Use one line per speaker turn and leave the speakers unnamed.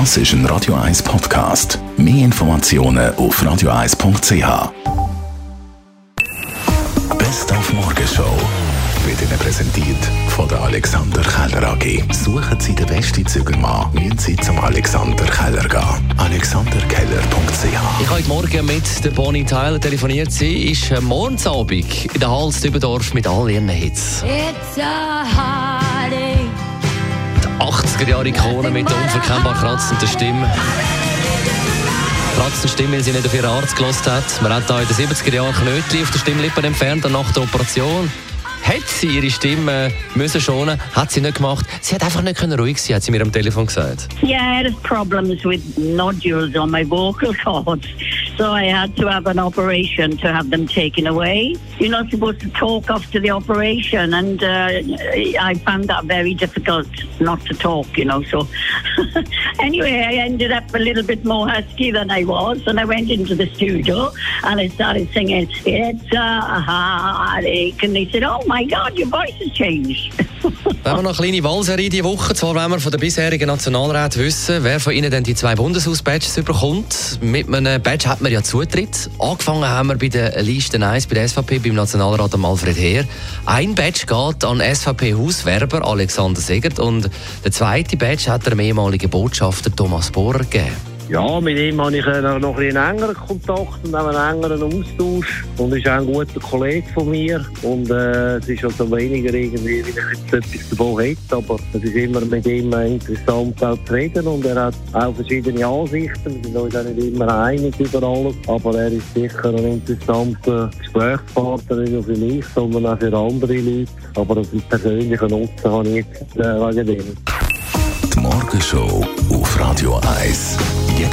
Das ist ein Radio 1 Podcast. Mehr Informationen auf radio1.ch. Best auf Morgenshow wird Ihnen präsentiert von der Alexander Keller AG. Suchen Sie den besten Zügelmann, müssen Sie zum Alexander Keller gehen. AlexanderKeller.ch
Ich habe heute Morgen mit der Bonnie Tyler telefoniert. Sie ist äh, morgensabend in der Hals Dübendorf mit all ihren Hits.
It's a.
80er Jahre Ikone mit der unverkennbar kratzenden Stimme. Kratzende Stimme, weil sie nicht auf ihren Arzt gelost hat. Man hat da in den 70er Jahren Knötchen auf der Stimmlippe entfernt, nach der Operation. Hat sie ihre Stimme müssen schonen, hat sie nicht gemacht. Sie hat einfach nicht können ruhig sein, hat sie mir am Telefon gesagt.
Yeah, I had problems with nodules on my vocal cords. So I had to have an operation to have them taken away. You're not supposed to talk after the operation, and uh, I found that very difficult not to talk, you know. So anyway, I ended up a little bit more husky than I was, and I went into the studio and I started singing, It's a heartache. And they said, Oh my God, your voice has changed.
Wir haben noch eine kleine Wahlserie diese Woche. Zwar wollen wir von den bisherigen Nationalräten wissen, wer von ihnen denn die zwei Bundeshaus-Badges bekommt. Mit einem Badge hat man ja Zutritt. Angefangen haben wir bei der Liste 1 bei der SVP beim Nationalrat Alfred Heer. Ein Badge geht an SVP-Hauswerber Alexander Segert und der zweite Badge hat der ehemalige Botschafter Thomas Bohrer gegeben.
Ja, mit ihm habe ich äh, noch ein einen engeren Kontakt und auch einen engeren Austausch. Und er ist auch ein guter Kollege von mir. Und äh, es ist also weniger irgendwie, wie ich jetzt etwas davon hätte. Aber es ist immer mit ihm interessant zu reden. Und er hat auch verschiedene Ansichten. Wir sind uns auch nicht immer einig über alles. Aber er ist sicher ein interessanter Gesprächspartner, nicht nur für mich, sondern auch für andere Leute. Aber einen persönlichen Nutzen habe ich jetzt äh, wegen dem.
Die Morgenshow auf Radio 1.